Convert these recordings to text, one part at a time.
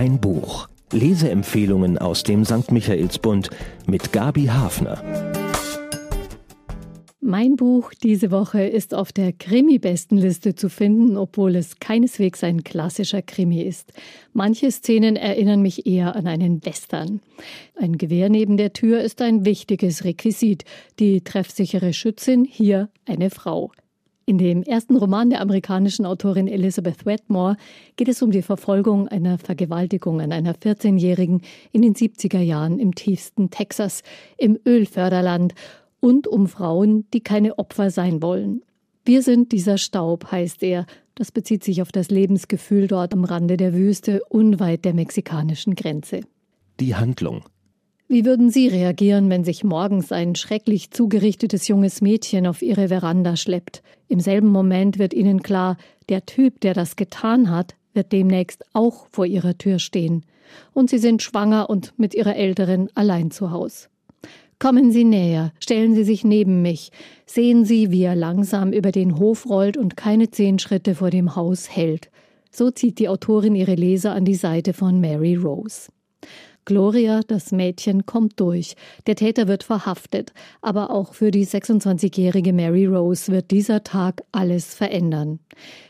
Ein Buch. Leseempfehlungen aus dem St. Michaelsbund mit Gabi Hafner. Mein Buch diese Woche ist auf der Krimi-Bestenliste zu finden, obwohl es keineswegs ein klassischer Krimi ist. Manche Szenen erinnern mich eher an einen Western. Ein Gewehr neben der Tür ist ein wichtiges Requisit. Die treffsichere Schützin, hier eine Frau. In dem ersten Roman der amerikanischen Autorin Elizabeth Wetmore geht es um die Verfolgung einer Vergewaltigung an einer 14-Jährigen in den 70er Jahren im tiefsten Texas, im Ölförderland und um Frauen, die keine Opfer sein wollen. Wir sind dieser Staub, heißt er. Das bezieht sich auf das Lebensgefühl dort am Rande der Wüste, unweit der mexikanischen Grenze. Die Handlung. Wie würden Sie reagieren, wenn sich morgens ein schrecklich zugerichtetes junges Mädchen auf Ihre Veranda schleppt? Im selben Moment wird Ihnen klar, der Typ, der das getan hat, wird demnächst auch vor Ihrer Tür stehen. Und Sie sind schwanger und mit Ihrer Älteren allein zu Haus. Kommen Sie näher, stellen Sie sich neben mich, sehen Sie, wie er langsam über den Hof rollt und keine zehn Schritte vor dem Haus hält. So zieht die Autorin ihre Leser an die Seite von Mary Rose. Gloria, das Mädchen, kommt durch. Der Täter wird verhaftet. Aber auch für die 26-jährige Mary Rose wird dieser Tag alles verändern.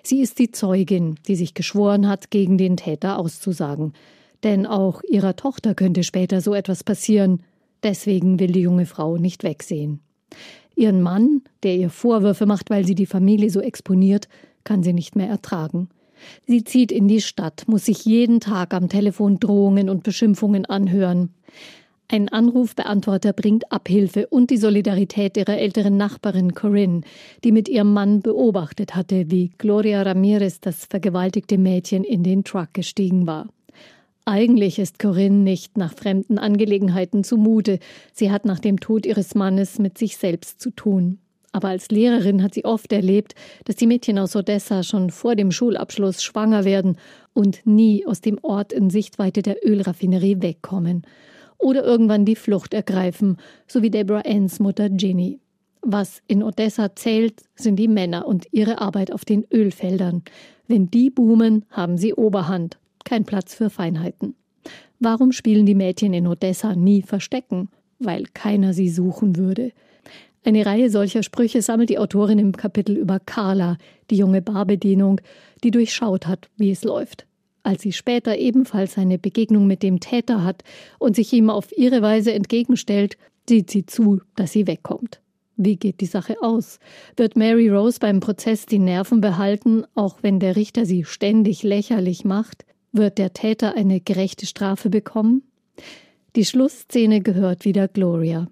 Sie ist die Zeugin, die sich geschworen hat, gegen den Täter auszusagen. Denn auch ihrer Tochter könnte später so etwas passieren. Deswegen will die junge Frau nicht wegsehen. Ihren Mann, der ihr Vorwürfe macht, weil sie die Familie so exponiert, kann sie nicht mehr ertragen. Sie zieht in die Stadt, muss sich jeden Tag am Telefon Drohungen und Beschimpfungen anhören. Ein Anrufbeantworter bringt Abhilfe und die Solidarität ihrer älteren Nachbarin Corinne, die mit ihrem Mann beobachtet hatte, wie Gloria Ramirez, das vergewaltigte Mädchen, in den Truck gestiegen war. Eigentlich ist Corinne nicht nach fremden Angelegenheiten zumute. Sie hat nach dem Tod ihres Mannes mit sich selbst zu tun. Aber als Lehrerin hat sie oft erlebt, dass die Mädchen aus Odessa schon vor dem Schulabschluss schwanger werden und nie aus dem Ort in Sichtweite der Ölraffinerie wegkommen. Oder irgendwann die Flucht ergreifen, so wie Deborah Anns Mutter Ginny. Was in Odessa zählt, sind die Männer und ihre Arbeit auf den Ölfeldern. Wenn die boomen, haben sie Oberhand. Kein Platz für Feinheiten. Warum spielen die Mädchen in Odessa nie Verstecken? Weil keiner sie suchen würde. Eine Reihe solcher Sprüche sammelt die Autorin im Kapitel über Carla, die junge Barbedienung, die durchschaut hat, wie es läuft. Als sie später ebenfalls eine Begegnung mit dem Täter hat und sich ihm auf ihre Weise entgegenstellt, sieht sie zu, dass sie wegkommt. Wie geht die Sache aus? Wird Mary Rose beim Prozess die Nerven behalten, auch wenn der Richter sie ständig lächerlich macht? Wird der Täter eine gerechte Strafe bekommen? Die Schlussszene gehört wieder Gloria.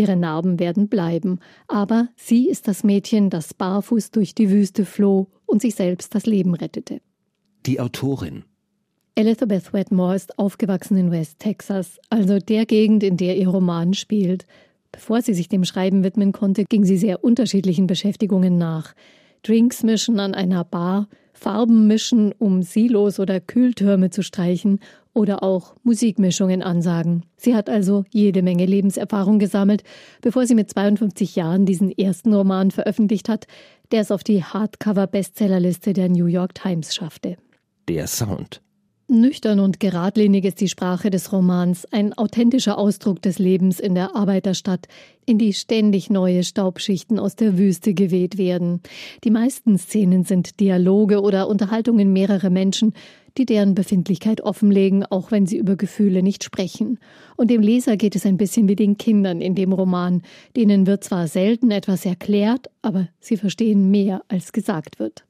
Ihre Narben werden bleiben, aber sie ist das Mädchen, das barfuß durch die Wüste floh und sich selbst das Leben rettete. Die Autorin Elizabeth Wetmore ist aufgewachsen in West Texas, also der Gegend, in der ihr Roman spielt. Bevor sie sich dem Schreiben widmen konnte, ging sie sehr unterschiedlichen Beschäftigungen nach. Drinks mischen an einer Bar, Farben mischen, um Silos oder Kühltürme zu streichen oder auch Musikmischungen ansagen. Sie hat also jede Menge Lebenserfahrung gesammelt, bevor sie mit 52 Jahren diesen ersten Roman veröffentlicht hat, der es auf die Hardcover-Bestsellerliste der New York Times schaffte. Der Sound. Nüchtern und geradlinig ist die Sprache des Romans, ein authentischer Ausdruck des Lebens in der Arbeiterstadt, in die ständig neue Staubschichten aus der Wüste geweht werden. Die meisten Szenen sind Dialoge oder Unterhaltungen mehrerer Menschen, die deren Befindlichkeit offenlegen, auch wenn sie über Gefühle nicht sprechen. Und dem Leser geht es ein bisschen wie den Kindern in dem Roman, denen wird zwar selten etwas erklärt, aber sie verstehen mehr, als gesagt wird.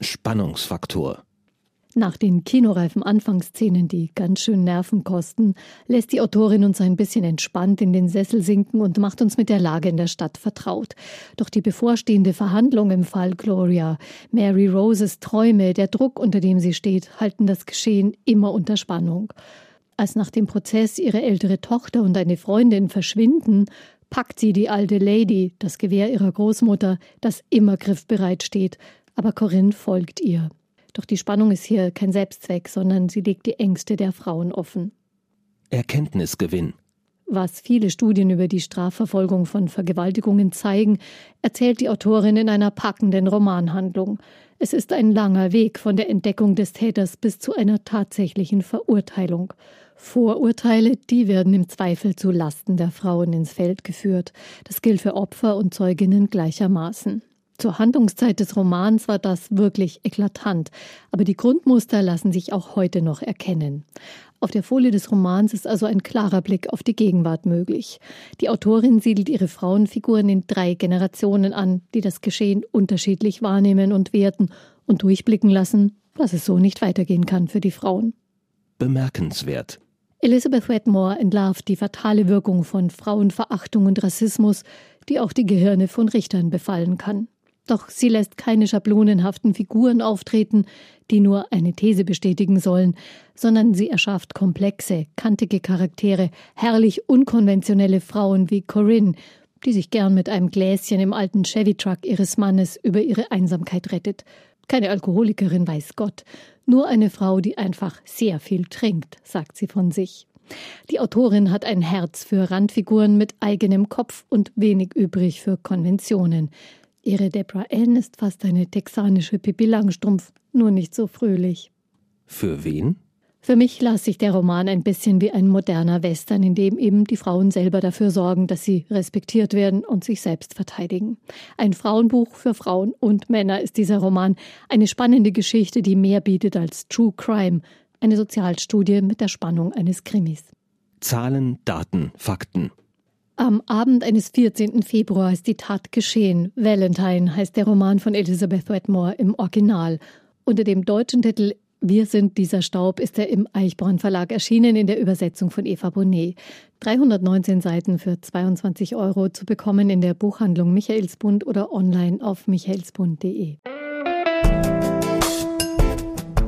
Spannungsfaktor. Nach den kinoreifen Anfangsszenen, die ganz schön Nerven kosten, lässt die Autorin uns ein bisschen entspannt in den Sessel sinken und macht uns mit der Lage in der Stadt vertraut. Doch die bevorstehende Verhandlung im Fall Gloria, Mary Roses Träume, der Druck, unter dem sie steht, halten das Geschehen immer unter Spannung. Als nach dem Prozess ihre ältere Tochter und eine Freundin verschwinden, packt sie die alte Lady, das Gewehr ihrer Großmutter, das immer griffbereit steht, aber Corinne folgt ihr. Doch die Spannung ist hier kein Selbstzweck, sondern sie legt die Ängste der Frauen offen. Erkenntnisgewinn. Was viele Studien über die Strafverfolgung von Vergewaltigungen zeigen, erzählt die Autorin in einer packenden Romanhandlung. Es ist ein langer Weg von der Entdeckung des Täters bis zu einer tatsächlichen Verurteilung. Vorurteile, die werden im Zweifel zu Lasten der Frauen ins Feld geführt. Das gilt für Opfer und Zeuginnen gleichermaßen. Zur Handlungszeit des Romans war das wirklich eklatant, aber die Grundmuster lassen sich auch heute noch erkennen. Auf der Folie des Romans ist also ein klarer Blick auf die Gegenwart möglich. Die Autorin siedelt ihre Frauenfiguren in drei Generationen an, die das Geschehen unterschiedlich wahrnehmen und werten und durchblicken lassen, dass es so nicht weitergehen kann für die Frauen. Bemerkenswert. Elizabeth Wetmore entlarvt die fatale Wirkung von Frauenverachtung und Rassismus, die auch die Gehirne von Richtern befallen kann. Doch sie lässt keine schablonenhaften Figuren auftreten, die nur eine These bestätigen sollen, sondern sie erschafft komplexe, kantige Charaktere, herrlich unkonventionelle Frauen wie Corinne, die sich gern mit einem Gläschen im alten Chevy-Truck ihres Mannes über ihre Einsamkeit rettet. Keine Alkoholikerin, weiß Gott, nur eine Frau, die einfach sehr viel trinkt, sagt sie von sich. Die Autorin hat ein Herz für Randfiguren mit eigenem Kopf und wenig übrig für Konventionen. Ihre Debra Ann ist fast eine texanische Pippi Langstrumpf, nur nicht so fröhlich. Für wen? Für mich las sich der Roman ein bisschen wie ein moderner Western, in dem eben die Frauen selber dafür sorgen, dass sie respektiert werden und sich selbst verteidigen. Ein Frauenbuch für Frauen und Männer ist dieser Roman. Eine spannende Geschichte, die mehr bietet als True Crime. Eine Sozialstudie mit der Spannung eines Krimis. Zahlen, Daten, Fakten. Am Abend eines 14. Februar ist die Tat geschehen. Valentine heißt der Roman von Elizabeth Wetmore im Original. Unter dem deutschen Titel Wir sind dieser Staub ist er im Eichborn Verlag erschienen in der Übersetzung von Eva Bonnet. 319 Seiten für 22 Euro zu bekommen in der Buchhandlung Michaelsbund oder online auf michaelsbund.de.